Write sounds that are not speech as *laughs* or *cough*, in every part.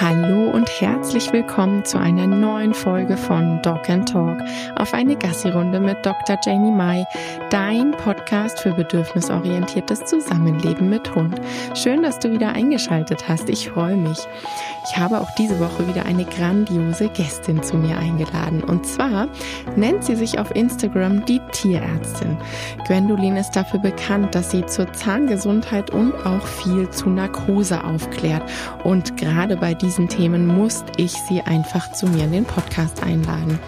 Hallo und herzlich willkommen zu einer neuen Folge von Dog and Talk auf eine Gassi-Runde mit Dr. Jamie Mai, dein Podcast für bedürfnisorientiertes Zusammenleben mit Hund. Schön, dass du wieder eingeschaltet hast. Ich freue mich. Ich habe auch diese Woche wieder eine grandiose Gästin zu mir eingeladen. Und zwar nennt sie sich auf Instagram die Tierärztin. Gwendolin ist dafür bekannt, dass sie zur Zahngesundheit und auch viel zu Narkose aufklärt. Und gerade bei diesen Themen musste ich sie einfach zu mir in den Podcast einladen.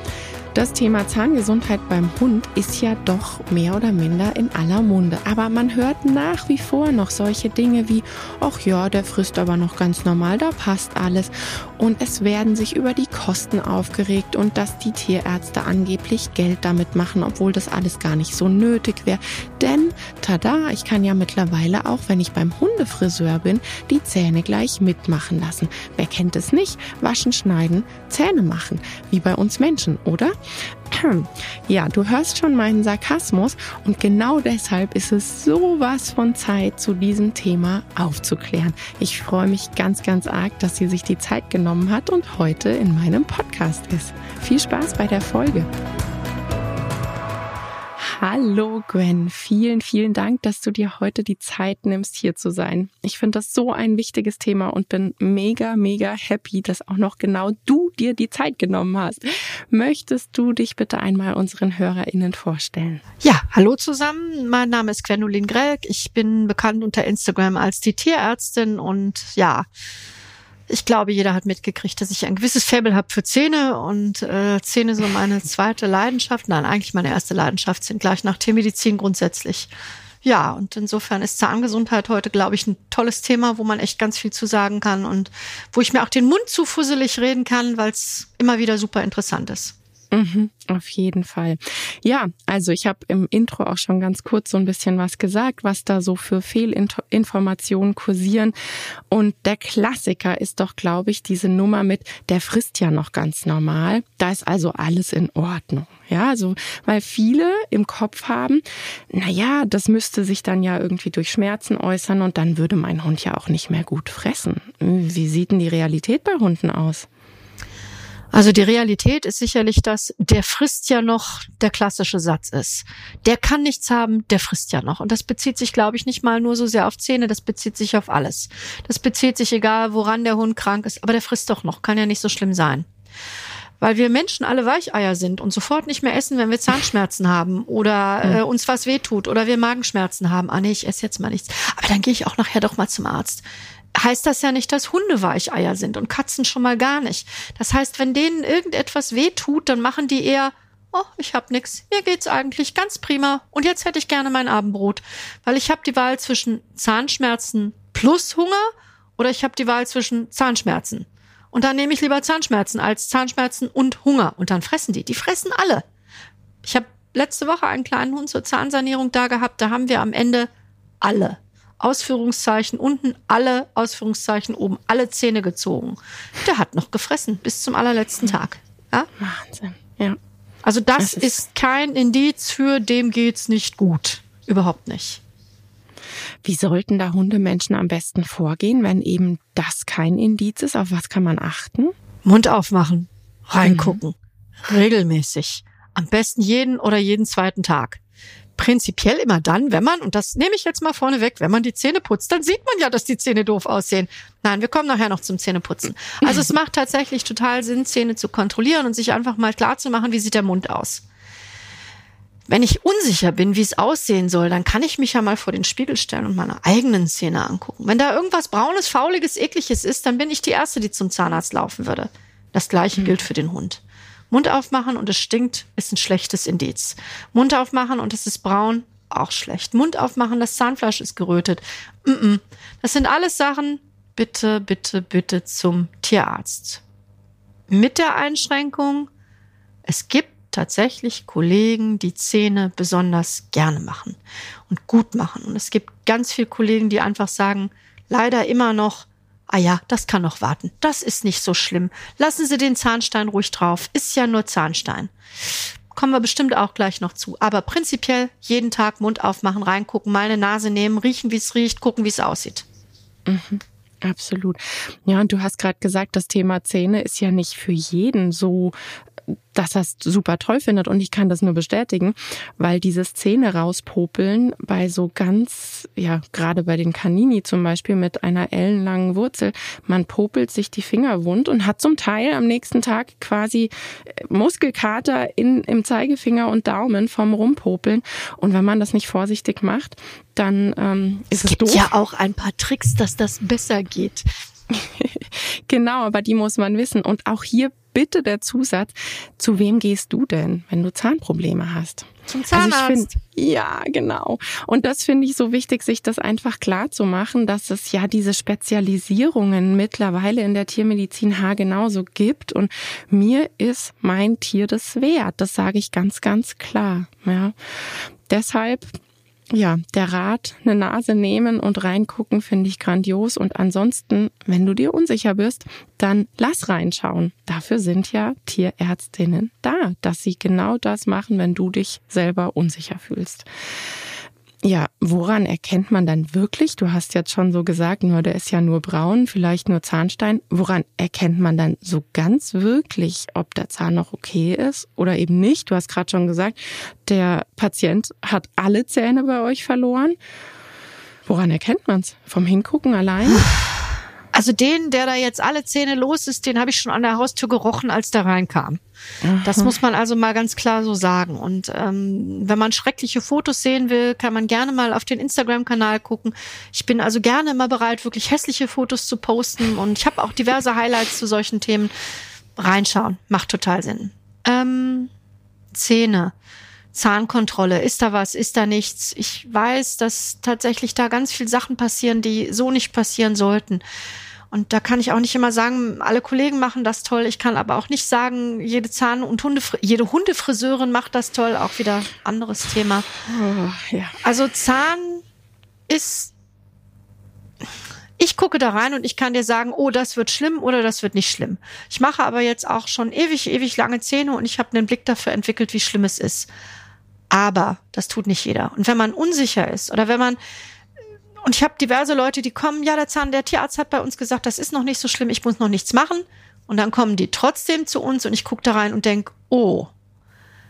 Das Thema Zahngesundheit beim Hund ist ja doch mehr oder minder in aller Munde. Aber man hört nach wie vor noch solche Dinge wie, ach ja, der frisst aber noch ganz normal, da passt alles. Und es werden sich über die Kosten aufgeregt und dass die Tierärzte angeblich Geld damit machen, obwohl das alles gar nicht so nötig wäre. Denn, tada, ich kann ja mittlerweile auch, wenn ich beim Hundefriseur bin, die Zähne gleich mitmachen lassen. Wer kennt es nicht? Waschen, schneiden, Zähne machen. Wie bei uns Menschen, oder? *clears throat* Ja, du hörst schon meinen Sarkasmus und genau deshalb ist es sowas von Zeit, zu diesem Thema aufzuklären. Ich freue mich ganz, ganz arg, dass sie sich die Zeit genommen hat und heute in meinem Podcast ist. Viel Spaß bei der Folge. Hallo Gwen, vielen, vielen Dank, dass du dir heute die Zeit nimmst, hier zu sein. Ich finde das so ein wichtiges Thema und bin mega, mega happy, dass auch noch genau du dir die Zeit genommen hast. Möchtest du dich bitte einmal unseren HörerInnen vorstellen? Ja, hallo zusammen. Mein Name ist Gwenolin Grelk. Ich bin bekannt unter Instagram als die Tierärztin und ja, ich glaube, jeder hat mitgekriegt, dass ich ein gewisses Faible habe für Zähne und äh, Zähne so meine *laughs* zweite Leidenschaft. Nein, eigentlich meine erste Leidenschaft sind gleich nach Tiermedizin grundsätzlich. Ja, und insofern ist Zahngesundheit heute, glaube ich, ein tolles Thema, wo man echt ganz viel zu sagen kann und wo ich mir auch den Mund zu fusselig reden kann, weil es immer wieder super interessant ist. Mhm, auf jeden Fall. Ja, also ich habe im Intro auch schon ganz kurz so ein bisschen was gesagt, was da so für Fehlinformationen kursieren. Und der Klassiker ist doch, glaube ich, diese Nummer mit, der frisst ja noch ganz normal. Da ist also alles in Ordnung. Ja, also, weil viele im Kopf haben, na ja, das müsste sich dann ja irgendwie durch Schmerzen äußern und dann würde mein Hund ja auch nicht mehr gut fressen. Wie sieht denn die Realität bei Hunden aus? Also die Realität ist sicherlich, dass der frisst ja noch der klassische Satz ist. Der kann nichts haben, der frisst ja noch. Und das bezieht sich, glaube ich, nicht mal nur so sehr auf Zähne, das bezieht sich auf alles. Das bezieht sich egal, woran der Hund krank ist, aber der frisst doch noch, kann ja nicht so schlimm sein. Weil wir Menschen alle Weicheier sind und sofort nicht mehr essen, wenn wir Zahnschmerzen haben oder hm. äh, uns was wehtut oder wir Magenschmerzen haben. Ah nee, ich esse jetzt mal nichts. Aber dann gehe ich auch nachher doch mal zum Arzt heißt das ja nicht, dass Hunde Weicheier sind und Katzen schon mal gar nicht. Das heißt, wenn denen irgendetwas weh tut, dann machen die eher, oh, ich hab nix, mir geht's eigentlich ganz prima und jetzt hätte ich gerne mein Abendbrot, weil ich habe die Wahl zwischen Zahnschmerzen plus Hunger oder ich habe die Wahl zwischen Zahnschmerzen. Und dann nehme ich lieber Zahnschmerzen als Zahnschmerzen und Hunger und dann fressen die. Die fressen alle. Ich habe letzte Woche einen kleinen Hund zur Zahnsanierung da gehabt, da haben wir am Ende alle Ausführungszeichen unten alle Ausführungszeichen oben alle Zähne gezogen. Der hat noch gefressen bis zum allerletzten Tag. Ja? Wahnsinn. Ja. Also das, das ist, ist kein Indiz für dem geht's nicht gut. Überhaupt nicht. Wie sollten da Hundemenschen am besten vorgehen, wenn eben das kein Indiz ist? Auf was kann man achten? Mund aufmachen, reingucken, mhm. regelmäßig. Am besten jeden oder jeden zweiten Tag prinzipiell immer dann, wenn man, und das nehme ich jetzt mal vorne weg, wenn man die Zähne putzt, dann sieht man ja, dass die Zähne doof aussehen. Nein, wir kommen nachher noch zum Zähneputzen. Also es macht tatsächlich total Sinn, Zähne zu kontrollieren und sich einfach mal klar zu machen, wie sieht der Mund aus. Wenn ich unsicher bin, wie es aussehen soll, dann kann ich mich ja mal vor den Spiegel stellen und meine eigenen Zähne angucken. Wenn da irgendwas braunes, fauliges, ekliges ist, dann bin ich die Erste, die zum Zahnarzt laufen würde. Das gleiche gilt für den Hund. Mund aufmachen und es stinkt, ist ein schlechtes Indiz. Mund aufmachen und es ist braun, auch schlecht. Mund aufmachen, das Zahnfleisch ist gerötet. Das sind alles Sachen, bitte, bitte, bitte zum Tierarzt. Mit der Einschränkung, es gibt tatsächlich Kollegen, die Zähne besonders gerne machen und gut machen. Und es gibt ganz viele Kollegen, die einfach sagen, leider immer noch, ah ja, das kann noch warten. Das ist nicht so schlimm. Lassen Sie den Zahnstein ruhig drauf. Ist ja nur Zahnstein. Kommen wir bestimmt auch gleich noch zu. Aber prinzipiell jeden Tag Mund aufmachen, reingucken, mal eine Nase nehmen, riechen, wie es riecht, gucken, wie es aussieht. Mhm. Absolut. Ja, und du hast gerade gesagt, das Thema Zähne ist ja nicht für jeden so dass er es super toll findet und ich kann das nur bestätigen, weil dieses Zähne rauspopeln bei so ganz, ja, gerade bei den Kanini zum Beispiel mit einer ellenlangen Wurzel, man popelt sich die Finger wund und hat zum Teil am nächsten Tag quasi äh, Muskelkater in, im Zeigefinger und Daumen vom Rumpopeln und wenn man das nicht vorsichtig macht, dann ähm, ist es, es gibt doof. ja auch ein paar Tricks, dass das besser geht. *laughs* genau, aber die muss man wissen. Und auch hier bitte der Zusatz, zu wem gehst du denn, wenn du Zahnprobleme hast? Zum Zahnarzt. Also find, ja, genau. Und das finde ich so wichtig, sich das einfach klar zu machen, dass es ja diese Spezialisierungen mittlerweile in der Tiermedizin haargenauso gibt. Und mir ist mein Tier das wert. Das sage ich ganz, ganz klar. Ja. Deshalb ja, der Rat, eine Nase nehmen und reingucken, finde ich grandios. Und ansonsten, wenn du dir unsicher bist, dann lass reinschauen. Dafür sind ja Tierärztinnen da, dass sie genau das machen, wenn du dich selber unsicher fühlst. Ja, woran erkennt man dann wirklich? Du hast jetzt schon so gesagt, nur der ist ja nur braun, vielleicht nur Zahnstein. Woran erkennt man dann so ganz wirklich, ob der Zahn noch okay ist oder eben nicht? Du hast gerade schon gesagt, der Patient hat alle Zähne bei euch verloren. Woran erkennt man's? Vom Hingucken allein? *laughs* Also den, der da jetzt alle Zähne los ist, den habe ich schon an der Haustür gerochen, als der reinkam. Aha. Das muss man also mal ganz klar so sagen. Und ähm, wenn man schreckliche Fotos sehen will, kann man gerne mal auf den Instagram-Kanal gucken. Ich bin also gerne immer bereit, wirklich hässliche Fotos zu posten. Und ich habe auch diverse Highlights zu solchen Themen. Reinschauen, macht total Sinn. Ähm, Zähne. Zahnkontrolle, ist da was, ist da nichts? Ich weiß, dass tatsächlich da ganz viele Sachen passieren, die so nicht passieren sollten. Und da kann ich auch nicht immer sagen, alle Kollegen machen das toll. Ich kann aber auch nicht sagen, jede Zahn- und Hunde, jede Hundefriseurin macht das toll. Auch wieder anderes Thema. Oh, ja. Also Zahn ist, ich gucke da rein und ich kann dir sagen, oh, das wird schlimm oder das wird nicht schlimm. Ich mache aber jetzt auch schon ewig, ewig lange Zähne und ich habe einen Blick dafür entwickelt, wie schlimm es ist. Aber das tut nicht jeder. Und wenn man unsicher ist oder wenn man und ich habe diverse Leute, die kommen, ja, der Zahn, der Tierarzt hat bei uns gesagt, das ist noch nicht so schlimm, ich muss noch nichts machen. Und dann kommen die trotzdem zu uns und ich gucke da rein und denk, oh,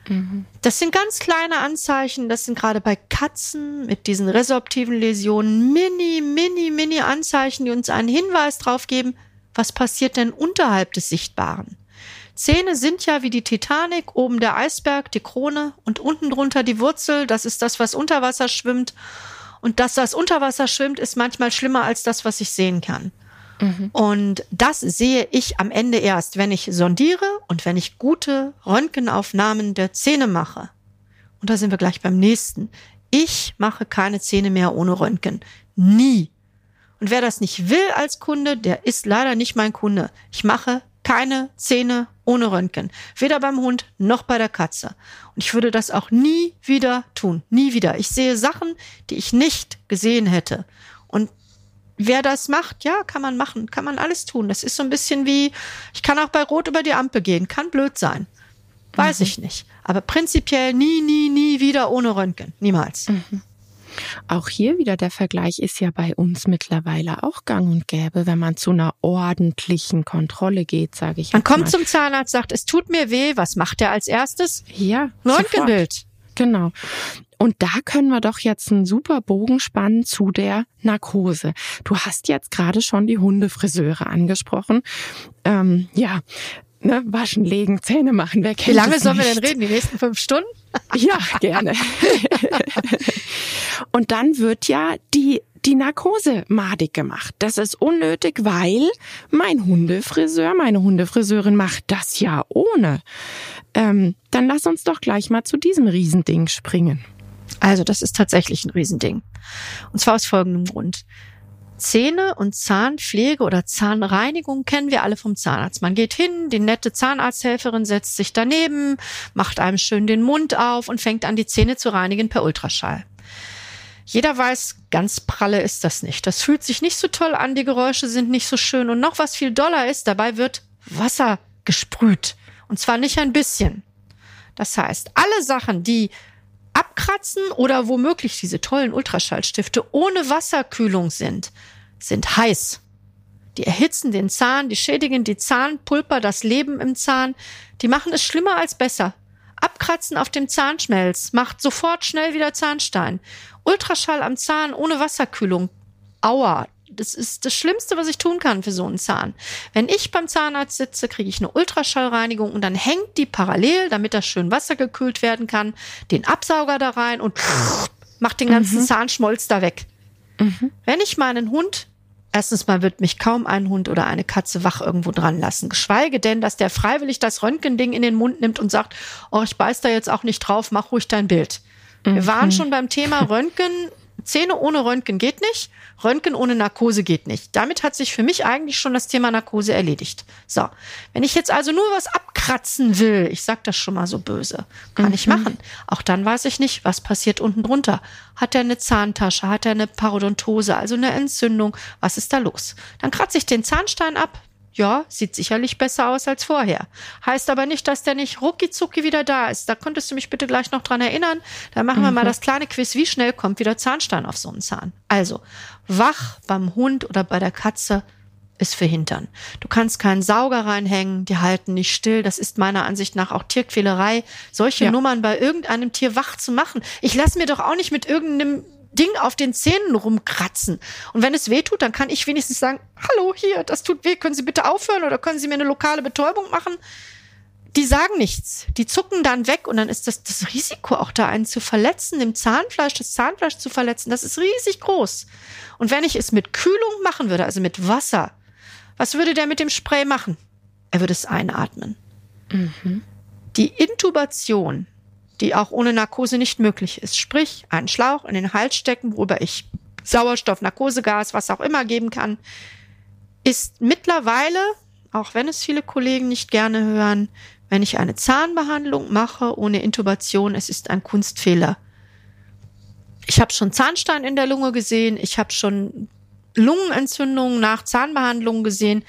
mhm. das sind ganz kleine Anzeichen, das sind gerade bei Katzen mit diesen resorptiven Läsionen mini, mini, mini Anzeichen, die uns einen Hinweis drauf geben, was passiert denn unterhalb des Sichtbaren. Zähne sind ja wie die Titanic, oben der Eisberg, die Krone und unten drunter die Wurzel, das ist das, was unter Wasser schwimmt. Und dass das unter Wasser schwimmt, ist manchmal schlimmer als das, was ich sehen kann. Mhm. Und das sehe ich am Ende erst, wenn ich sondiere und wenn ich gute Röntgenaufnahmen der Zähne mache. Und da sind wir gleich beim nächsten. Ich mache keine Zähne mehr ohne Röntgen. Nie. Und wer das nicht will als Kunde, der ist leider nicht mein Kunde. Ich mache keine Zähne ohne Röntgen. Weder beim Hund noch bei der Katze. Und ich würde das auch nie wieder tun. Nie wieder. Ich sehe Sachen, die ich nicht gesehen hätte. Und wer das macht, ja, kann man machen. Kann man alles tun. Das ist so ein bisschen wie, ich kann auch bei Rot über die Ampel gehen. Kann blöd sein. Weiß mhm. ich nicht. Aber prinzipiell nie, nie, nie wieder ohne Röntgen. Niemals. Mhm. Auch hier wieder der Vergleich ist ja bei uns mittlerweile auch gang und gäbe, wenn man zu einer ordentlichen Kontrolle geht, sage ich. Man kommt mal. zum Zahnarzt, sagt, es tut mir weh, was macht er als erstes? Ja, Röntgenbild. Genau. Und da können wir doch jetzt einen super Bogen spannen zu der Narkose. Du hast jetzt gerade schon die Hundefriseure angesprochen. Ähm, ja, ne, waschen, legen, Zähne machen. Wer kennt Wie lange sollen wir denn reden? Die nächsten fünf Stunden? *laughs* Ja, gerne. *laughs* Und dann wird ja die die Narkose madig gemacht. Das ist unnötig, weil mein Hundefriseur, meine Hundefriseurin macht das ja ohne. Ähm, dann lass uns doch gleich mal zu diesem Riesending springen. Also, das ist tatsächlich ein Riesending. Und zwar aus folgendem Grund. Zähne und Zahnpflege oder Zahnreinigung kennen wir alle vom Zahnarzt. Man geht hin, die nette Zahnarzthelferin setzt sich daneben, macht einem schön den Mund auf und fängt an, die Zähne zu reinigen per Ultraschall. Jeder weiß, ganz pralle ist das nicht. Das fühlt sich nicht so toll an, die Geräusche sind nicht so schön und noch was viel doller ist, dabei wird Wasser gesprüht. Und zwar nicht ein bisschen. Das heißt, alle Sachen, die abkratzen oder womöglich diese tollen Ultraschallstifte ohne Wasserkühlung sind, sind heiß. Die erhitzen den Zahn, die schädigen die Zahnpulper, das Leben im Zahn. Die machen es schlimmer als besser. Abkratzen auf dem Zahnschmelz macht sofort schnell wieder Zahnstein. Ultraschall am Zahn ohne Wasserkühlung. Aua. Das ist das Schlimmste, was ich tun kann für so einen Zahn. Wenn ich beim Zahnarzt sitze, kriege ich eine Ultraschallreinigung und dann hängt die parallel, damit das schön wassergekühlt werden kann, den Absauger da rein und macht den ganzen mhm. Zahnschmolz da weg. Mhm. Wenn ich meinen Hund Erstens mal wird mich kaum ein Hund oder eine Katze wach irgendwo dran lassen. Geschweige denn, dass der freiwillig das Röntgending in den Mund nimmt und sagt, oh, ich beiß da jetzt auch nicht drauf, mach ruhig dein Bild. Mhm. Wir waren schon beim Thema Röntgen. Zähne ohne Röntgen geht nicht. Röntgen ohne Narkose geht nicht. Damit hat sich für mich eigentlich schon das Thema Narkose erledigt. So. Wenn ich jetzt also nur was abkratzen will, ich sag das schon mal so böse, kann mhm. ich machen. Auch dann weiß ich nicht, was passiert unten drunter. Hat er eine Zahntasche? Hat er eine Parodontose? Also eine Entzündung? Was ist da los? Dann kratze ich den Zahnstein ab, ja, sieht sicherlich besser aus als vorher. Heißt aber nicht, dass der nicht rucki wieder da ist. Da könntest du mich bitte gleich noch dran erinnern. Da machen wir mal mhm. das kleine Quiz. Wie schnell kommt wieder Zahnstein auf so einen Zahn? Also, wach beim Hund oder bei der Katze ist verhindern. Du kannst keinen Sauger reinhängen, die halten nicht still. Das ist meiner Ansicht nach auch Tierquälerei, solche ja. Nummern bei irgendeinem Tier wach zu machen. Ich lasse mir doch auch nicht mit irgendeinem Ding auf den Zähnen rumkratzen. Und wenn es weh tut, dann kann ich wenigstens sagen, hallo, hier, das tut weh, können Sie bitte aufhören oder können Sie mir eine lokale Betäubung machen? Die sagen nichts. Die zucken dann weg und dann ist das, das Risiko auch da, einen zu verletzen, dem Zahnfleisch, das Zahnfleisch zu verletzen, das ist riesig groß. Und wenn ich es mit Kühlung machen würde, also mit Wasser, was würde der mit dem Spray machen? Er würde es einatmen. Mhm. Die Intubation die auch ohne Narkose nicht möglich ist. Sprich, einen Schlauch in den Hals stecken, worüber ich Sauerstoff, Narkosegas, was auch immer geben kann, ist mittlerweile, auch wenn es viele Kollegen nicht gerne hören, wenn ich eine Zahnbehandlung mache ohne Intubation, es ist ein Kunstfehler. Ich habe schon Zahnstein in der Lunge gesehen, ich habe schon Lungenentzündungen nach Zahnbehandlungen gesehen.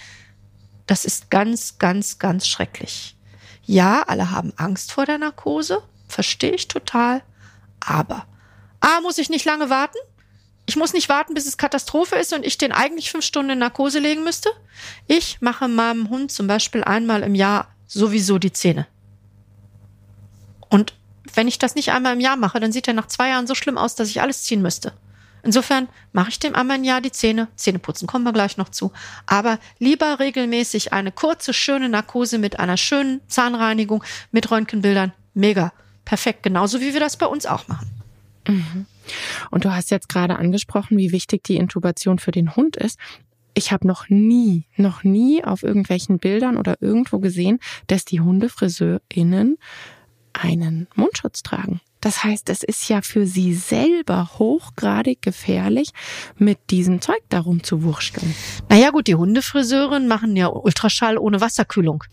Das ist ganz, ganz, ganz schrecklich. Ja, alle haben Angst vor der Narkose verstehe ich total. Aber A, muss ich nicht lange warten. Ich muss nicht warten, bis es Katastrophe ist und ich den eigentlich fünf Stunden in Narkose legen müsste. Ich mache meinem Hund zum Beispiel einmal im Jahr sowieso die Zähne. Und wenn ich das nicht einmal im Jahr mache, dann sieht er nach zwei Jahren so schlimm aus, dass ich alles ziehen müsste. Insofern mache ich dem einmal im Jahr die Zähne. Zähne putzen kommen wir gleich noch zu. Aber lieber regelmäßig eine kurze, schöne Narkose mit einer schönen Zahnreinigung, mit Röntgenbildern. Mega perfekt, genauso wie wir das bei uns auch machen. Mhm. Und du hast jetzt gerade angesprochen, wie wichtig die Intubation für den Hund ist. Ich habe noch nie, noch nie auf irgendwelchen Bildern oder irgendwo gesehen, dass die Hundefriseurinnen einen Mundschutz tragen. Das heißt, es ist ja für sie selber hochgradig gefährlich, mit diesem Zeug darum zu wursteln. Naja gut, die Hundefriseurinnen machen ja Ultraschall ohne Wasserkühlung.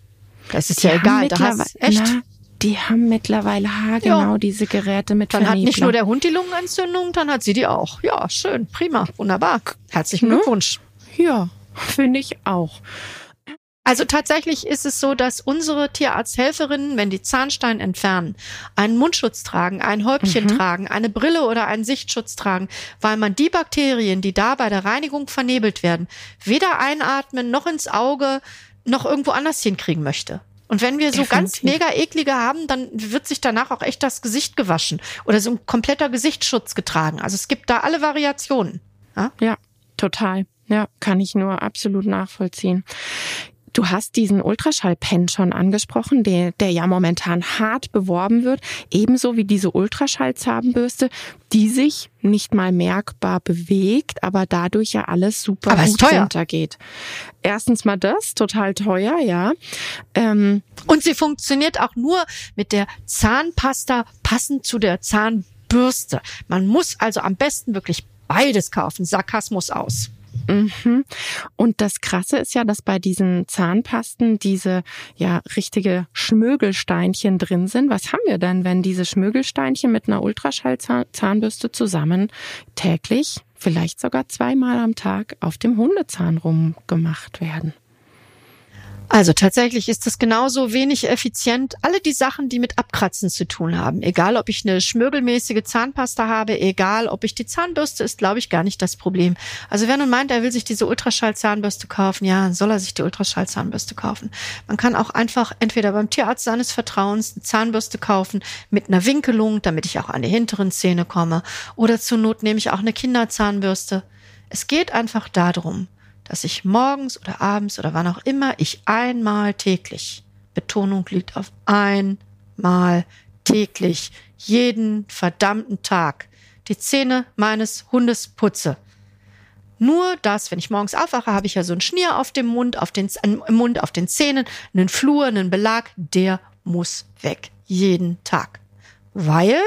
Das ist die ja egal. Da hast, echt? Na, die haben mittlerweile haargenau ja. diese Geräte mit Dann Vernebler. hat nicht nur der Hund die Lungenentzündung, dann hat sie die auch. Ja, schön, prima, wunderbar. Herzlichen Glückwunsch. Ja, finde ich auch. Also tatsächlich ist es so, dass unsere Tierarzthelferinnen, wenn die Zahnstein entfernen, einen Mundschutz tragen, ein Häubchen mhm. tragen, eine Brille oder einen Sichtschutz tragen, weil man die Bakterien, die da bei der Reinigung vernebelt werden, weder einatmen noch ins Auge noch irgendwo anders hinkriegen möchte. Und wenn wir so Definitiv. ganz mega eklige haben, dann wird sich danach auch echt das Gesicht gewaschen oder so ein kompletter Gesichtsschutz getragen. Also es gibt da alle Variationen. Ja, ja total. Ja, kann ich nur absolut nachvollziehen. Du hast diesen Ultraschallpen schon angesprochen, der, der ja momentan hart beworben wird, ebenso wie diese Ultraschallzahnbürste, die sich nicht mal merkbar bewegt, aber dadurch ja alles super aber gut runtergeht. Erstens mal das, total teuer, ja. Ähm, Und sie funktioniert auch nur mit der Zahnpasta passend zu der Zahnbürste. Man muss also am besten wirklich beides kaufen. Sarkasmus aus. Mhm. Und das Krasse ist ja, dass bei diesen Zahnpasten diese ja richtige Schmögelsteinchen drin sind. Was haben wir denn, wenn diese Schmögelsteinchen mit einer Ultraschallzahnbürste zusammen täglich, vielleicht sogar zweimal am Tag auf dem Hundezahn rumgemacht werden? Also tatsächlich ist es genauso wenig effizient. Alle die Sachen, die mit Abkratzen zu tun haben, egal ob ich eine schmirgelmäßige Zahnpasta habe, egal ob ich die Zahnbürste, ist glaube ich gar nicht das Problem. Also wer nun meint, er will sich diese Ultraschallzahnbürste kaufen, ja, soll er sich die Ultraschallzahnbürste kaufen. Man kann auch einfach entweder beim Tierarzt seines Vertrauens eine Zahnbürste kaufen mit einer Winkelung, damit ich auch an die hinteren Zähne komme, oder zur Not nehme ich auch eine Kinderzahnbürste. Es geht einfach darum, dass ich morgens oder abends oder wann auch immer ich einmal täglich, Betonung liegt auf einmal täglich, jeden verdammten Tag, die Zähne meines Hundes putze. Nur das, wenn ich morgens aufwache, habe ich ja so einen Schnier auf dem Mund, auf den, im Mund, auf den Zähnen, einen Flur, einen Belag, der muss weg. Jeden Tag. Weil,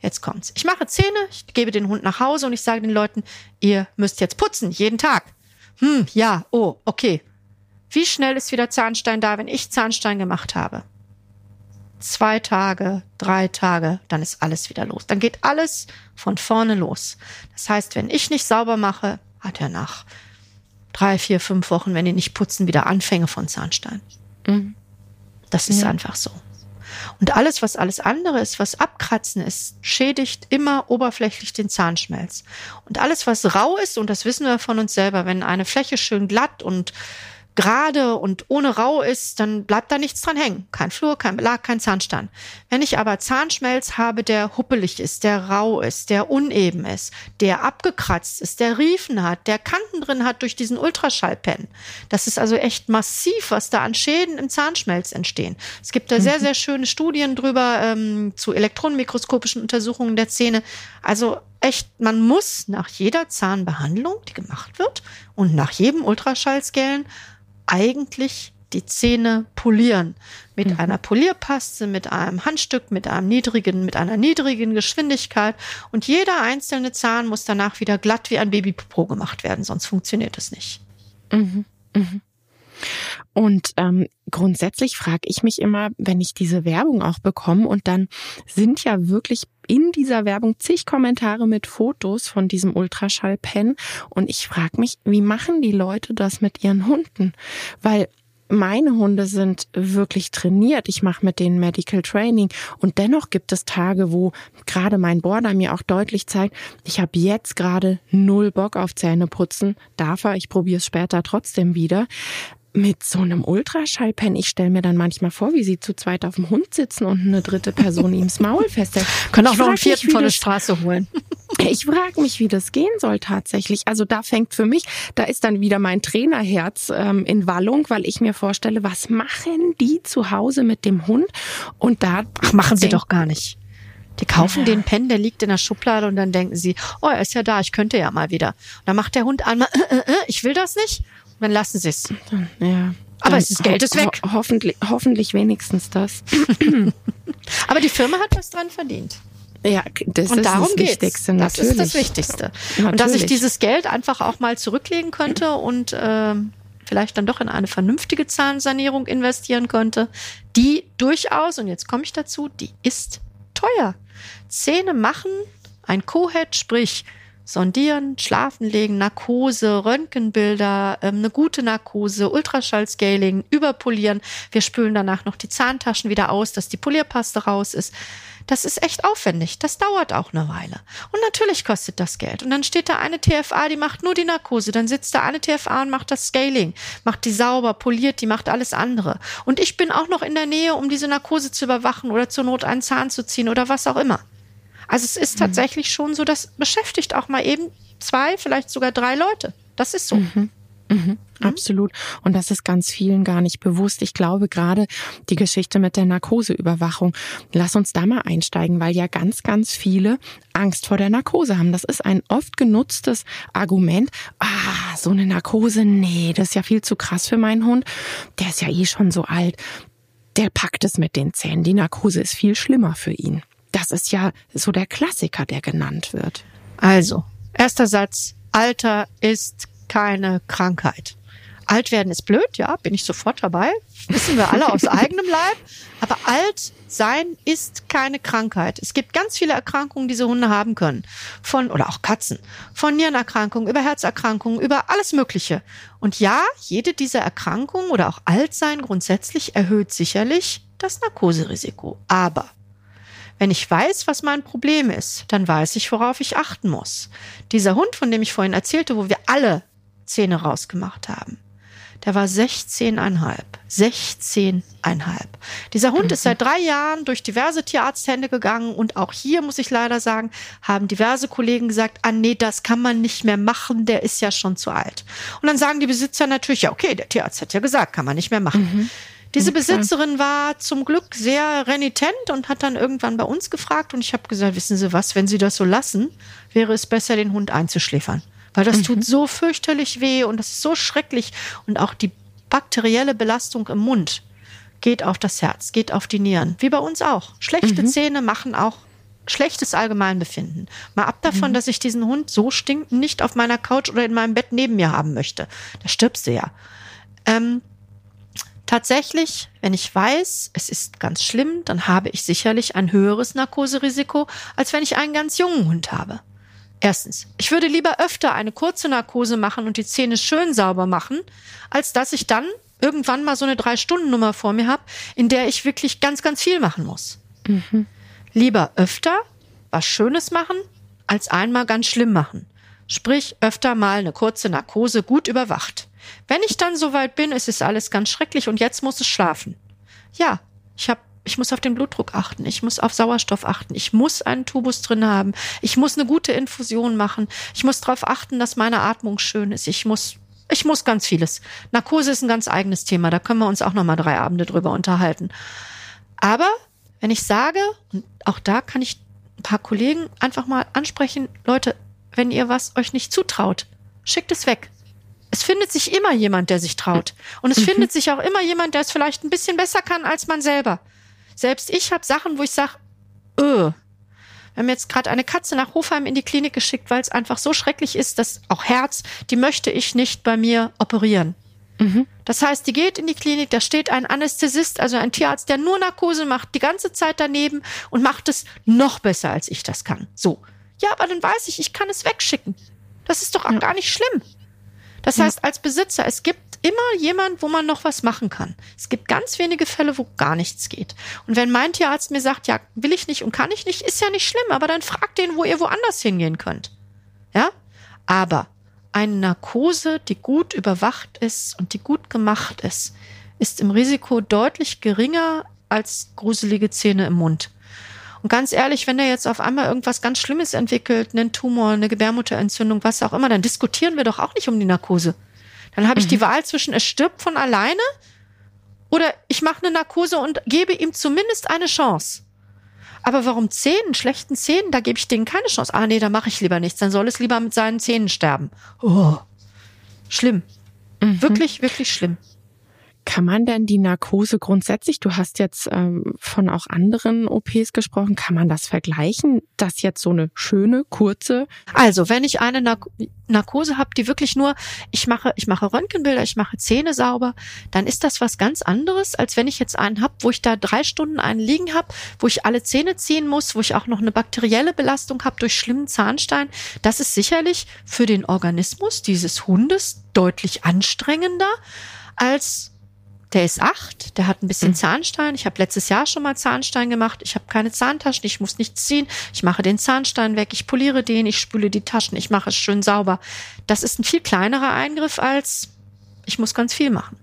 jetzt kommt's. Ich mache Zähne, ich gebe den Hund nach Hause und ich sage den Leuten, ihr müsst jetzt putzen, jeden Tag. Hm, ja, oh, okay. Wie schnell ist wieder Zahnstein da, wenn ich Zahnstein gemacht habe? Zwei Tage, drei Tage, dann ist alles wieder los. Dann geht alles von vorne los. Das heißt, wenn ich nicht sauber mache, hat er nach drei, vier, fünf Wochen, wenn die nicht putzen, wieder Anfänge von Zahnstein. Mhm. Das ist ja. einfach so. Und alles, was alles andere ist, was abkratzen ist, schädigt immer oberflächlich den Zahnschmelz. Und alles, was rau ist, und das wissen wir von uns selber, wenn eine Fläche schön glatt und gerade und ohne rau ist, dann bleibt da nichts dran hängen. Kein Flur, kein Belag, kein Zahnstein. Wenn ich aber Zahnschmelz habe, der huppelig ist, der rau ist, der uneben ist, der abgekratzt ist, der Riefen hat, der Kanten drin hat durch diesen Ultraschallpen. Das ist also echt massiv, was da an Schäden im Zahnschmelz entstehen. Es gibt da sehr, mhm. sehr schöne Studien drüber ähm, zu elektronenmikroskopischen Untersuchungen der Zähne. Also echt, man muss nach jeder Zahnbehandlung, die gemacht wird, und nach jedem Ultraschallscalen eigentlich die Zähne polieren. Mit mhm. einer Polierpaste, mit einem Handstück, mit einem niedrigen, mit einer niedrigen Geschwindigkeit. Und jeder einzelne Zahn muss danach wieder glatt wie ein Babypopo gemacht werden, sonst funktioniert es nicht. Mhm. Mhm. Und ähm, grundsätzlich frage ich mich immer, wenn ich diese Werbung auch bekomme und dann sind ja wirklich in dieser Werbung zig Kommentare mit Fotos von diesem Ultraschallpen und ich frage mich, wie machen die Leute das mit ihren Hunden? Weil meine Hunde sind wirklich trainiert. Ich mache mit denen Medical Training und dennoch gibt es Tage, wo gerade mein Border mir auch deutlich zeigt, ich habe jetzt gerade null Bock auf Zähneputzen. Darf er, ich probiere es später trotzdem wieder mit so einem Ultraschallpen, ich stelle mir dann manchmal vor, wie sie zu zweit auf dem Hund sitzen und eine dritte Person ihm das Maul festhält. *laughs* Können auch noch einen vierten von der Straße holen. *laughs* Ich frage mich, wie das gehen soll tatsächlich. Also da fängt für mich, da ist dann wieder mein Trainerherz ähm, in Wallung, weil ich mir vorstelle, was machen die zu Hause mit dem Hund? Und da Ach, machen sie doch gar nicht. Die kaufen ja. den Pen, der liegt in der Schublade und dann denken sie, oh, er ist ja da, ich könnte ja mal wieder. Und dann macht der Hund einmal, äh, äh, äh, ich will das nicht. Dann lassen sie es. Ja. Aber das Geld ist weg. Ho hoffentlich, hoffentlich wenigstens das. *laughs* Aber die Firma hat was dran verdient. Ja, das und ist darum das Wichtigste. Natürlich. Das ist das Wichtigste. Natürlich. Und dass ich dieses Geld einfach auch mal zurücklegen könnte und äh, vielleicht dann doch in eine vernünftige Zahnsanierung investieren könnte, die durchaus, und jetzt komme ich dazu, die ist teuer. Zähne machen, ein Co-Head, sprich sondieren, schlafen legen, Narkose, Röntgenbilder, ähm, eine gute Narkose, Ultraschallscaling, überpolieren. Wir spülen danach noch die Zahntaschen wieder aus, dass die Polierpaste raus ist. Das ist echt aufwendig. Das dauert auch eine Weile. Und natürlich kostet das Geld. Und dann steht da eine TFA, die macht nur die Narkose. Dann sitzt da eine TFA und macht das Scaling, macht die sauber, poliert die, macht alles andere. Und ich bin auch noch in der Nähe, um diese Narkose zu überwachen oder zur Not einen Zahn zu ziehen oder was auch immer. Also es ist mhm. tatsächlich schon so, das beschäftigt auch mal eben zwei, vielleicht sogar drei Leute. Das ist so. Mhm. Mhm, mhm, absolut. Und das ist ganz vielen gar nicht bewusst. Ich glaube gerade die Geschichte mit der Narkoseüberwachung. Lass uns da mal einsteigen, weil ja ganz, ganz viele Angst vor der Narkose haben. Das ist ein oft genutztes Argument. Ah, so eine Narkose, nee, das ist ja viel zu krass für meinen Hund. Der ist ja eh schon so alt. Der packt es mit den Zähnen. Die Narkose ist viel schlimmer für ihn. Das ist ja so der Klassiker, der genannt wird. Also, erster Satz, Alter ist keine Krankheit. Alt werden ist blöd, ja, bin ich sofort dabei. Wissen wir alle aus *laughs* eigenem Leib. Aber alt sein ist keine Krankheit. Es gibt ganz viele Erkrankungen, die diese Hunde haben können. Von, oder auch Katzen. Von Nierenerkrankungen über Herzerkrankungen, über alles Mögliche. Und ja, jede dieser Erkrankungen oder auch Altsein grundsätzlich erhöht sicherlich das Narkoserisiko. Aber wenn ich weiß, was mein Problem ist, dann weiß ich, worauf ich achten muss. Dieser Hund, von dem ich vorhin erzählte, wo wir alle Zähne rausgemacht haben, der war 16,5. 16,5. Dieser Hund ist seit drei Jahren durch diverse Tierarzthände gegangen und auch hier muss ich leider sagen, haben diverse Kollegen gesagt, ah nee, das kann man nicht mehr machen, der ist ja schon zu alt. Und dann sagen die Besitzer natürlich, ja okay, der Tierarzt hat ja gesagt, kann man nicht mehr machen. Mhm. Diese Besitzerin war zum Glück sehr renitent und hat dann irgendwann bei uns gefragt und ich habe gesagt, wissen Sie was, wenn Sie das so lassen, wäre es besser, den Hund einzuschläfern weil das mhm. tut so fürchterlich weh und das ist so schrecklich und auch die bakterielle Belastung im Mund geht auf das Herz, geht auf die Nieren, wie bei uns auch. Schlechte mhm. Zähne machen auch schlechtes Allgemeinbefinden. Mal ab davon, mhm. dass ich diesen Hund so stinkend nicht auf meiner Couch oder in meinem Bett neben mir haben möchte. Da stirbst du ja. Ähm, tatsächlich, wenn ich weiß, es ist ganz schlimm, dann habe ich sicherlich ein höheres Narkoserisiko, als wenn ich einen ganz jungen Hund habe. Erstens, ich würde lieber öfter eine kurze Narkose machen und die Zähne schön sauber machen, als dass ich dann irgendwann mal so eine Drei-Stunden-Nummer vor mir habe, in der ich wirklich ganz, ganz viel machen muss. Mhm. Lieber öfter was Schönes machen, als einmal ganz schlimm machen. Sprich, öfter mal eine kurze Narkose gut überwacht. Wenn ich dann soweit bin, ist es alles ganz schrecklich und jetzt muss es schlafen. Ja, ich habe ich muss auf den Blutdruck achten, ich muss auf Sauerstoff achten, ich muss einen Tubus drin haben, ich muss eine gute Infusion machen, ich muss darauf achten, dass meine Atmung schön ist, ich muss, ich muss ganz vieles. Narkose ist ein ganz eigenes Thema, da können wir uns auch noch mal drei Abende drüber unterhalten. Aber wenn ich sage, und auch da kann ich ein paar Kollegen einfach mal ansprechen, Leute, wenn ihr was euch nicht zutraut, schickt es weg. Es findet sich immer jemand, der sich traut. Und es mhm. findet sich auch immer jemand, der es vielleicht ein bisschen besser kann als man selber. Selbst ich habe Sachen, wo ich sage, öh, wir haben jetzt gerade eine Katze nach Hofheim in die Klinik geschickt, weil es einfach so schrecklich ist, dass auch Herz, die möchte ich nicht bei mir operieren. Mhm. Das heißt, die geht in die Klinik, da steht ein Anästhesist, also ein Tierarzt, der nur Narkose macht, die ganze Zeit daneben und macht es noch besser, als ich das kann. So. Ja, aber dann weiß ich, ich kann es wegschicken. Das ist doch auch ja. gar nicht schlimm. Das heißt, als Besitzer, es gibt immer jemand, wo man noch was machen kann. Es gibt ganz wenige Fälle, wo gar nichts geht. Und wenn mein Tierarzt mir sagt, ja, will ich nicht und kann ich nicht, ist ja nicht schlimm, aber dann fragt den, wo ihr woanders hingehen könnt. Ja? Aber eine Narkose, die gut überwacht ist und die gut gemacht ist, ist im Risiko deutlich geringer als gruselige Zähne im Mund. Und ganz ehrlich, wenn er jetzt auf einmal irgendwas ganz Schlimmes entwickelt, einen Tumor, eine Gebärmutterentzündung, was auch immer, dann diskutieren wir doch auch nicht um die Narkose. Dann habe ich mhm. die Wahl zwischen, er stirbt von alleine oder ich mache eine Narkose und gebe ihm zumindest eine Chance. Aber warum Zähnen, schlechten Zähnen, da gebe ich denen keine Chance. Ah nee, da mache ich lieber nichts. Dann soll es lieber mit seinen Zähnen sterben. Oh, schlimm. Mhm. Wirklich, wirklich schlimm. Kann man denn die Narkose grundsätzlich, du hast jetzt ähm, von auch anderen OPs gesprochen, kann man das vergleichen, dass jetzt so eine schöne, kurze? Also, wenn ich eine Nark Narkose habe, die wirklich nur, ich mache, ich mache Röntgenbilder, ich mache Zähne sauber, dann ist das was ganz anderes, als wenn ich jetzt einen habe, wo ich da drei Stunden einen liegen habe, wo ich alle Zähne ziehen muss, wo ich auch noch eine bakterielle Belastung habe durch schlimmen Zahnstein. Das ist sicherlich für den Organismus dieses Hundes deutlich anstrengender als der ist acht, der hat ein bisschen mhm. Zahnstein. Ich habe letztes Jahr schon mal Zahnstein gemacht. Ich habe keine Zahntaschen, ich muss nichts ziehen. Ich mache den Zahnstein weg, ich poliere den, ich spüle die Taschen, ich mache es schön sauber. Das ist ein viel kleinerer Eingriff als ich muss ganz viel machen.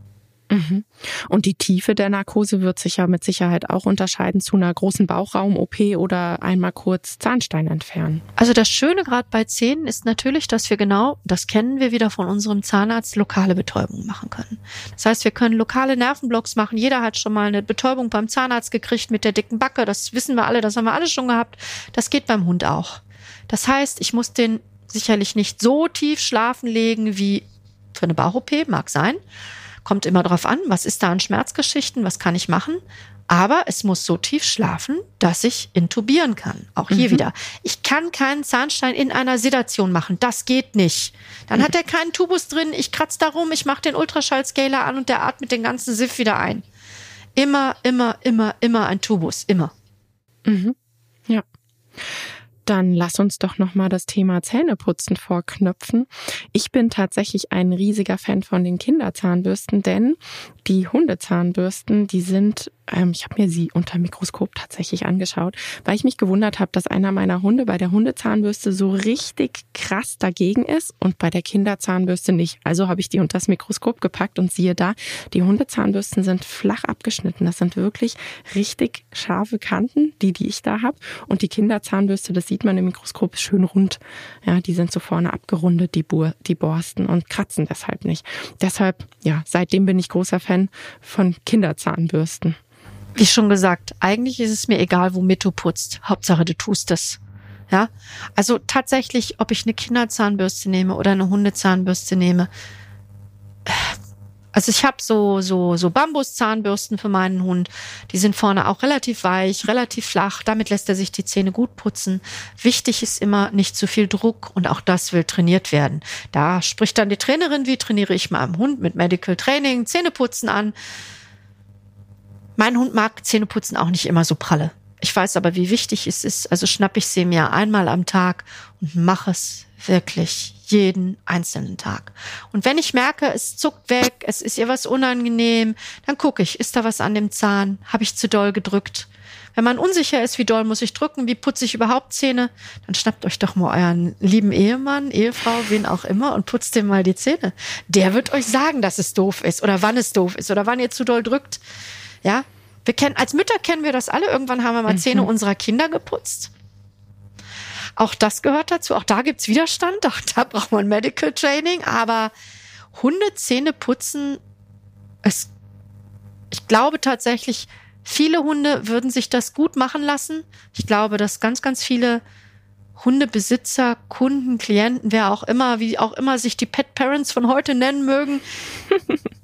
Mhm. Und die Tiefe der Narkose wird sich ja mit Sicherheit auch unterscheiden zu einer großen Bauchraum-OP oder einmal kurz Zahnstein entfernen. Also das Schöne gerade bei Zähnen ist natürlich, dass wir genau, das kennen wir wieder von unserem Zahnarzt, lokale Betäubung machen können. Das heißt, wir können lokale Nervenblocks machen. Jeder hat schon mal eine Betäubung beim Zahnarzt gekriegt mit der dicken Backe. Das wissen wir alle, das haben wir alle schon gehabt. Das geht beim Hund auch. Das heißt, ich muss den sicherlich nicht so tief schlafen legen wie für eine Bauch-OP, mag sein Kommt immer drauf an, was ist da an Schmerzgeschichten, was kann ich machen. Aber es muss so tief schlafen, dass ich intubieren kann. Auch hier mhm. wieder. Ich kann keinen Zahnstein in einer Sedation machen. Das geht nicht. Dann mhm. hat er keinen Tubus drin. Ich kratze da rum. Ich mache den Ultraschallscaler an und der atmet den ganzen Siff wieder ein. Immer, immer, immer, immer ein Tubus. Immer. Mhm. Ja. Dann lass uns doch nochmal das Thema Zähneputzen vorknöpfen. Ich bin tatsächlich ein riesiger Fan von den Kinderzahnbürsten, denn die Hundezahnbürsten, die sind ähm, ich habe mir sie unter Mikroskop tatsächlich angeschaut, weil ich mich gewundert habe, dass einer meiner Hunde bei der Hundezahnbürste so richtig krass dagegen ist und bei der Kinderzahnbürste nicht. Also habe ich die unter das Mikroskop gepackt und siehe da, die Hundezahnbürsten sind flach abgeschnitten. Das sind wirklich richtig scharfe Kanten, die, die ich da habe. Und die Kinderzahnbürste, das sieht man im Mikroskop, ist schön rund. Ja, die sind so vorne abgerundet, die, Bur die Borsten und kratzen deshalb nicht. Deshalb, ja, seitdem bin ich großer Fan von Kinderzahnbürsten wie schon gesagt, eigentlich ist es mir egal, womit du putzt. Hauptsache, du tust es. Ja, also tatsächlich, ob ich eine Kinderzahnbürste nehme oder eine Hundezahnbürste nehme. Also ich habe so so so Bambuszahnbürsten für meinen Hund. Die sind vorne auch relativ weich, relativ flach. Damit lässt er sich die Zähne gut putzen. Wichtig ist immer nicht zu viel Druck und auch das will trainiert werden. Da spricht dann die Trainerin, wie trainiere ich meinem Hund mit Medical Training, Zähneputzen an. Mein Hund mag Zähneputzen auch nicht immer so pralle. Ich weiß aber, wie wichtig es ist. Also schnapp ich sie mir einmal am Tag und mache es wirklich jeden einzelnen Tag. Und wenn ich merke, es zuckt weg, es ist ihr was unangenehm, dann gucke ich, ist da was an dem Zahn? Habe ich zu doll gedrückt? Wenn man unsicher ist, wie doll muss ich drücken, wie putze ich überhaupt Zähne, dann schnappt euch doch mal euren lieben Ehemann, Ehefrau, wen auch immer und putzt dem mal die Zähne. Der wird euch sagen, dass es doof ist oder wann es doof ist oder wann ihr zu doll drückt. Ja, wir kennen, als Mütter kennen wir das alle. Irgendwann haben wir mal Zähne mhm. unserer Kinder geputzt. Auch das gehört dazu. Auch da gibt's Widerstand. *laughs* Auch da braucht man Medical Training. Aber Hundezähne putzen, es, ich glaube tatsächlich, viele Hunde würden sich das gut machen lassen. Ich glaube, dass ganz, ganz viele Hundebesitzer, Kunden, Klienten, wer auch immer, wie auch immer sich die Pet Parents von heute nennen mögen, *laughs*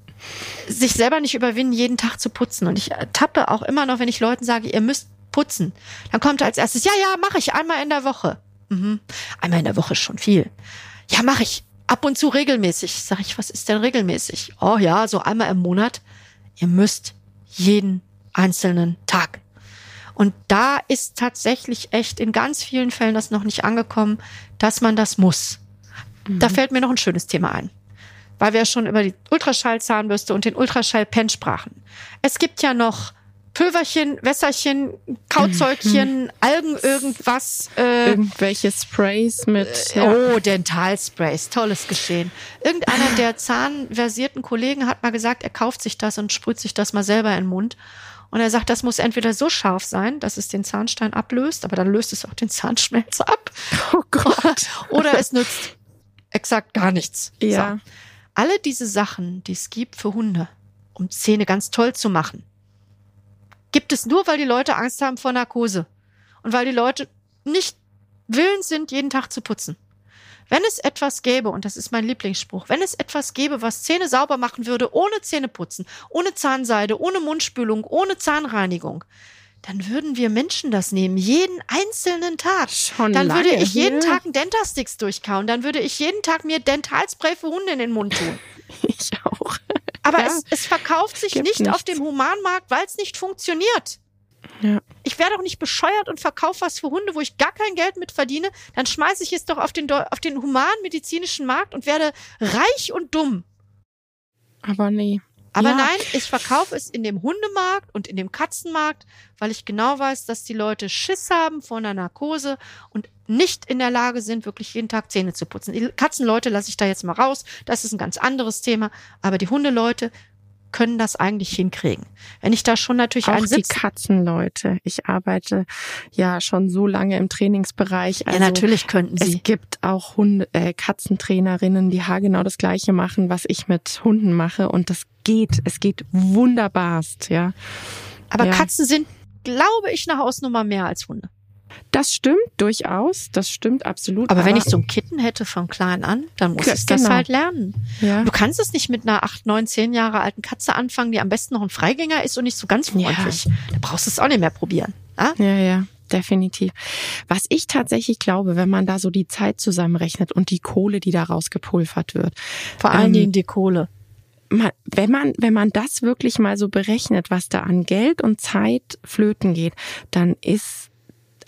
sich selber nicht überwinden, jeden Tag zu putzen. Und ich tappe auch immer noch, wenn ich Leuten sage, ihr müsst putzen. Dann kommt als erstes, ja, ja, mache ich einmal in der Woche. Mhm. Einmal in der Woche ist schon viel. Ja, mache ich ab und zu regelmäßig. Sag ich, was ist denn regelmäßig? Oh ja, so einmal im Monat. Ihr müsst jeden einzelnen Tag. Und da ist tatsächlich echt in ganz vielen Fällen das noch nicht angekommen, dass man das muss. Mhm. Da fällt mir noch ein schönes Thema ein weil wir schon über die Ultraschallzahnbürste und den Ultraschallpen sprachen. Es gibt ja noch Pülverchen, Wässerchen, Kauzäugchen, mhm. Algen, irgendwas. Äh, Irgendwelche Sprays mit. Äh, ja. Oh, Dentalsprays, tolles Geschehen. Irgendeiner der zahnversierten Kollegen hat mal gesagt, er kauft sich das und sprüht sich das mal selber in den Mund. Und er sagt, das muss entweder so scharf sein, dass es den Zahnstein ablöst, aber dann löst es auch den Zahnschmelz ab. Oh Gott. *laughs* Oder es nützt exakt gar nichts. Ja. So alle diese Sachen, die es gibt für Hunde, um Zähne ganz toll zu machen, gibt es nur, weil die Leute Angst haben vor Narkose und weil die Leute nicht willens sind, jeden Tag zu putzen. Wenn es etwas gäbe, und das ist mein Lieblingsspruch, wenn es etwas gäbe, was Zähne sauber machen würde, ohne Zähneputzen, ohne Zahnseide, ohne Mundspülung, ohne Zahnreinigung, dann würden wir Menschen das nehmen, jeden einzelnen Tag. Schon dann lange würde ich jeden. Tag einen Dentastix durchkauen, dann würde ich jeden Tag mir Dentalspray für Hunde in den Mund tun. *laughs* Ich auch. Aber Ja. es, es verkauft sich Gibt nicht nichts. auf dem Humanmarkt, weil es nicht funktioniert. Ja. Ich wäre doch nicht bescheuert und verkaufe was für Hunde, wo ich gar kein Geld mit verdiene. Dann schmeiße ich es doch auf den, auf den humanmedizinischen Markt und werde reich und dumm. Aber nee. Aber Ja. nein, ich verkaufe es in dem Hundemarkt und in dem Katzenmarkt, weil ich genau weiß, dass die Leute Schiss haben vor einer Narkose und nicht in der Lage sind, wirklich jeden Tag Zähne zu putzen. Die Katzenleute lasse ich da jetzt mal raus. Das ist ein ganz anderes Thema. Aber die Hundeleute können das eigentlich hinkriegen. Wenn ich da schon natürlich Auch einen die Sitz... Katzenleute. Ich arbeite ja schon so lange im Trainingsbereich. Also ja, natürlich könnten Es sie. gibt auch Hunde, äh, Katzentrainerinnen, die haargenau das Gleiche machen, was ich mit Hunden mache. Und das geht. Es geht wunderbarst, ja. Aber ja. Katzen sind, glaube ich, eine Hausnummer mehr als Hunde. Das stimmt durchaus, das stimmt absolut. Aber, aber wenn ich so ein Kitten hätte von klein an, dann muss ich genau. das halt lernen. Ja. Du kannst es nicht mit einer acht, neun, zehn Jahre alten Katze anfangen, die am besten noch ein Freigänger ist und nicht so ganz freundlich. Ja. Da brauchst du es auch nicht mehr probieren. Ja, ja. ja definitiv. Was ich tatsächlich glaube, wenn man da so die Zeit zusammenrechnet und die Kohle, die da rausgepulvert wird. Vor allen ähm, Dingen die Kohle. wenn man, wenn man das wirklich mal so berechnet, was da an Geld und Zeit flöten geht, dann ist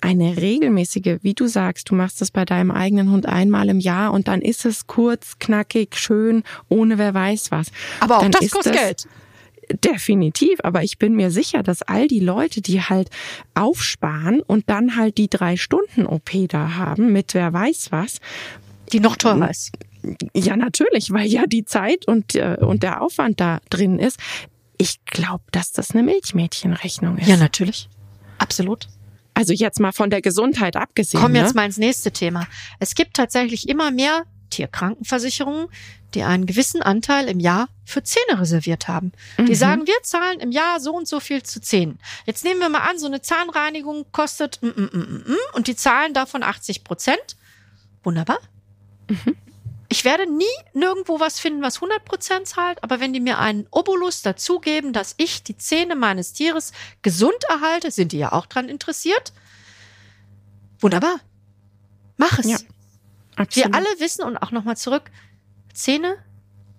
eine regelmäßige, wie du sagst, du machst das bei deinem eigenen Hund einmal im Jahr und dann ist es kurz, knackig, schön, ohne wer weiß was. Aber auch dann das kostet das, Geld. Definitiv, aber ich bin mir sicher, dass all die Leute, die halt aufsparen und dann halt die drei Stunden OP da haben mit wer weiß was, die noch teurer ist. Ja, natürlich, weil ja die Zeit und, äh, und der Aufwand da drin ist. Ich glaube, dass das eine Milchmädchenrechnung ist. Ja, natürlich. Absolut. Also jetzt mal von der Gesundheit abgesehen. Kommen jetzt ne? mal ins nächste Thema. Es gibt tatsächlich immer mehr Tierkrankenversicherungen, die einen gewissen Anteil im Jahr für Zähne reserviert haben. Die mhm. sagen, wir zahlen im Jahr so und so viel zu Zähnen. Jetzt nehmen wir mal an, so eine Zahnreinigung kostet mm, mm, mm, und die zahlen davon 80 Prozent. Wunderbar. Mhm. Ich werde nie nirgendwo was finden, was 100 Prozent zahlt, aber wenn die mir einen Obolus dazugeben, dass ich die Zähne meines Tieres gesund erhalte, sind die ja auch dran interessiert. Wunderbar. Mach es. Ja, Wir alle wissen und auch nochmal zurück, Zähne,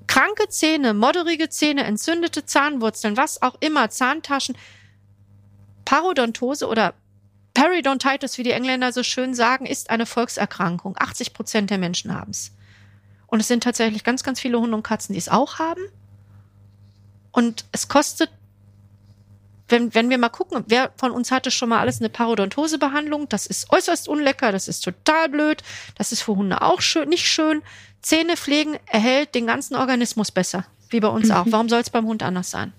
kranke Zähne, modderige Zähne, entzündete Zahnwurzeln, was auch immer, Zahntaschen, Parodontose oder Periodontitis, wie die Engländer so schön sagen, ist eine Volkserkrankung. 80 Prozent der Menschen haben es. Und es sind tatsächlich ganz, ganz viele Hunde und Katzen, die es auch haben. Und es kostet, wenn, wenn wir mal gucken, wer von uns hatte schon mal alles eine Parodontosebehandlung, das ist äußerst unlecker, das ist total blöd, das ist für Hunde auch schön, nicht schön. Zähne pflegen erhält den ganzen Organismus besser, wie bei uns mhm. auch. Warum soll es beim Hund anders sein?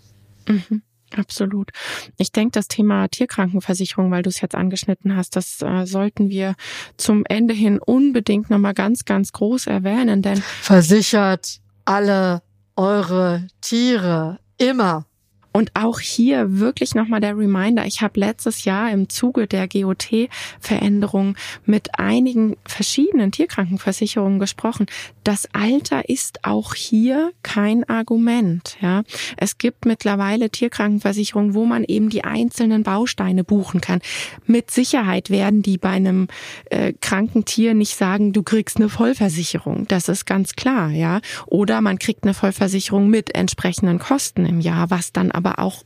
Mhm. Absolut. Ich denke, das Thema Tierkrankenversicherung, weil du es jetzt angeschnitten hast, das äh, sollten wir zum Ende hin unbedingt nochmal ganz, ganz groß erwähnen, denn versichert alle eure Tiere immer. Und auch hier wirklich nochmal der Reminder, ich habe letztes Jahr im Zuge der GOT-Veränderung mit einigen verschiedenen Tierkrankenversicherungen gesprochen. Das Alter ist auch hier kein Argument. Ja, Es gibt mittlerweile Tierkrankenversicherungen, wo man eben die einzelnen Bausteine buchen kann. Mit Sicherheit werden die bei einem äh, kranken Tier nicht sagen, du kriegst eine Vollversicherung. Das ist ganz klar. ja. Oder man kriegt eine Vollversicherung mit entsprechenden Kosten im Jahr, was dann aber aber auch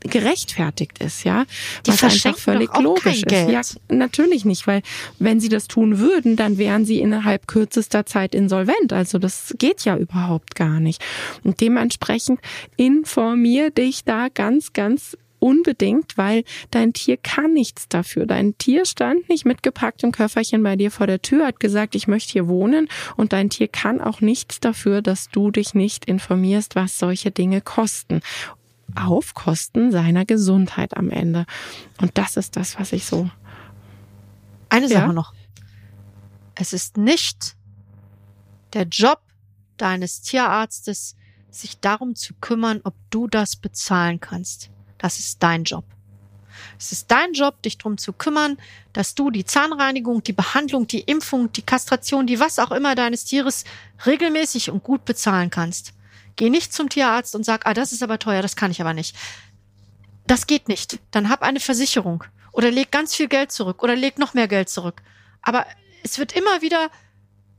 gerechtfertigt ist, ja, die was einfach völlig logisch ist. Geld. Ja, natürlich nicht, weil wenn sie das tun würden, dann wären sie innerhalb kürzester Zeit insolvent. Also das geht ja überhaupt gar nicht. Und dementsprechend informier dich da ganz, ganz unbedingt, weil dein Tier kann nichts dafür. Dein Tier stand nicht mit gepacktem Köfferchen bei dir vor der Tür, hat gesagt, ich möchte hier wohnen und dein Tier kann auch nichts dafür, dass du dich nicht informierst, was solche Dinge kosten auf Kosten seiner Gesundheit am Ende. Und das ist das, was ich so. Eine Sache ja? noch. Es ist nicht der Job deines Tierarztes, sich darum zu kümmern, ob du das bezahlen kannst. Das ist dein Job. Es ist dein Job, dich darum zu kümmern, dass du die Zahnreinigung, die Behandlung, die Impfung, die Kastration, die was auch immer deines Tieres regelmäßig und gut bezahlen kannst. Geh nicht zum Tierarzt und sag, ah, das ist aber teuer, das kann ich aber nicht. Das geht nicht. Dann hab eine Versicherung oder leg ganz viel Geld zurück oder leg noch mehr Geld zurück. Aber es wird immer wieder,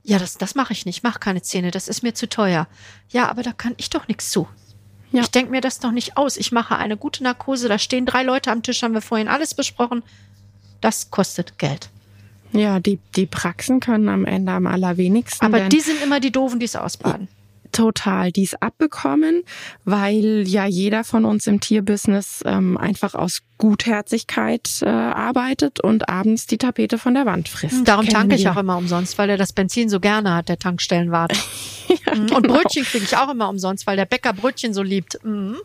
ja, das, das mache ich nicht, mach keine Zähne, das ist mir zu teuer. Ja, aber da kann ich doch nichts zu. Ja. Ich denke mir das doch nicht aus. Ich mache eine gute Narkose, da stehen drei Leute am Tisch, haben wir vorhin alles besprochen. Das kostet Geld. Ja, die, die Praxen können am Ende am allerwenigsten. Aber die sind immer die Doofen, die es ausbaden total dies abbekommen, weil ja jeder von uns im Tierbusiness ähm, einfach aus Gutherzigkeit äh, arbeitet und abends die Tapete von der Wand frisst. Darum tanke ich auch immer umsonst, weil er das Benzin so gerne hat, der Tankstellenwart. *laughs* ja, mhm. genau. Und Brötchen kriege ich auch immer umsonst, weil der Bäcker Brötchen so liebt. Mhm.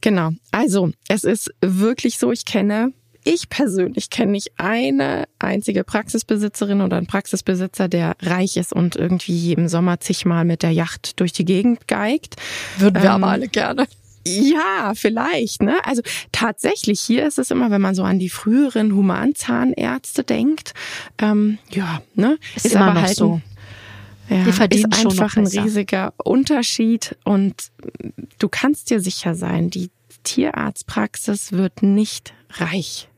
Genau. Also, es ist wirklich so, ich kenne ich persönlich kenne nicht eine einzige Praxisbesitzerin oder einen Praxisbesitzer, der reich ist und irgendwie im Sommer zigmal mit der Yacht durch die Gegend geigt. Würden wir ähm, aber alle gerne. Ja, vielleicht. Ne? Also tatsächlich, hier ist es immer, wenn man so an die früheren Humanzahnärzte denkt, ähm, ja, ne, ist, ist aber halt so. Ja, die verdienen ist einfach ein riesiger Unterschied und du kannst dir sicher sein, die Tierarztpraxis wird nicht reich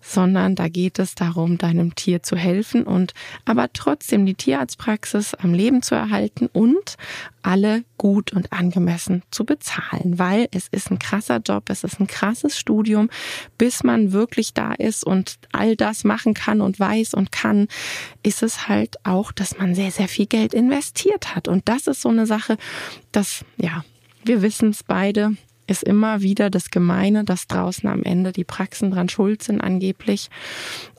sondern da geht es darum, deinem Tier zu helfen und aber trotzdem die Tierarztpraxis am Leben zu erhalten und alle gut und angemessen zu bezahlen, weil es ist ein krasser Job, es ist ein krasses Studium, bis man wirklich da ist und all das machen kann und weiß und kann, ist es halt auch, dass man sehr, sehr viel Geld investiert hat. Und das ist so eine Sache, dass, ja, wir wissen es beide, ist immer wieder das Gemeine, dass draußen am Ende die Praxen dran schuld sind angeblich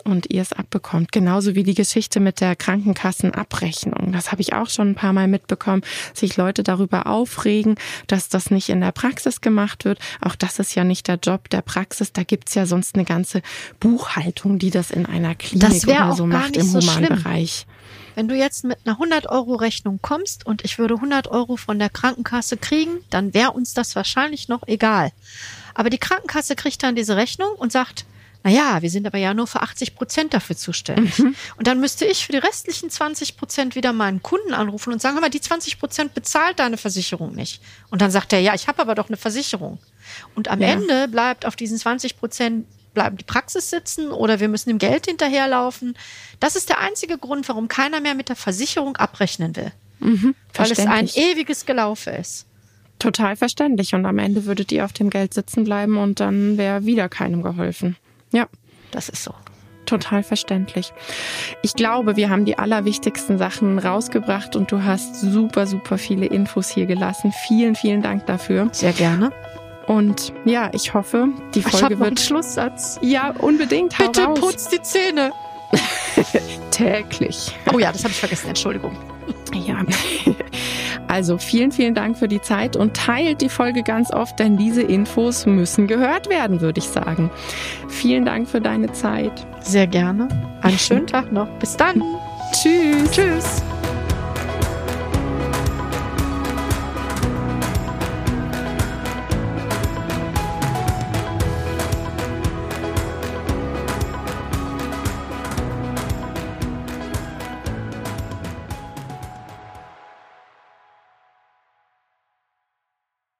und ihr es abbekommt. Genauso wie die Geschichte mit der Krankenkassenabrechnung. Das habe ich auch schon ein paar Mal mitbekommen, sich Leute darüber aufregen, dass das nicht in der Praxis gemacht wird. Auch das ist ja nicht der Job der Praxis. Da gibt's ja sonst eine ganze Buchhaltung, die das in einer Klinik oder so macht im so Humanbereich. Schlimm. Wenn du jetzt mit einer 100-Euro-Rechnung kommst und ich würde 100 Euro von der Krankenkasse kriegen, dann wäre uns das wahrscheinlich noch egal. Aber die Krankenkasse kriegt dann diese Rechnung und sagt, na ja, wir sind aber ja nur für 80 Prozent dafür zuständig. Mhm. Und dann müsste ich für die restlichen 20 Prozent wieder meinen Kunden anrufen und sagen, hör mal, die 20 Prozent bezahlt deine Versicherung nicht. Und dann sagt er, ja, ich habe aber doch eine Versicherung. Und am ja. Ende bleibt auf diesen 20 Prozent bleiben die Praxis sitzen oder wir müssen dem Geld hinterherlaufen. Das ist der einzige Grund, warum keiner mehr mit der Versicherung abrechnen will. Mhm, weil es ein ewiges Gelaufe ist. Total verständlich. Und am Ende würdet ihr auf dem Geld sitzen bleiben und dann wäre wieder keinem geholfen. Ja. Das ist so. Total verständlich. Ich glaube, wir haben die allerwichtigsten Sachen rausgebracht und du hast super, super viele Infos hier gelassen. Vielen, vielen Dank dafür. Sehr gerne. Und ja, ich hoffe, die Folge ich hab wird. Einen Schlusssatz. Ja, unbedingt. Hau Bitte raus. putz die Zähne. *laughs* Täglich. Oh ja, das habe ich vergessen. Entschuldigung. Ja. Also vielen, vielen Dank für die Zeit und teilt die Folge ganz oft, denn diese Infos müssen gehört werden, würde ich sagen. Vielen Dank für deine Zeit. Sehr gerne. Einen schönen Tag noch. Bis dann. Tschüss. Tschüss.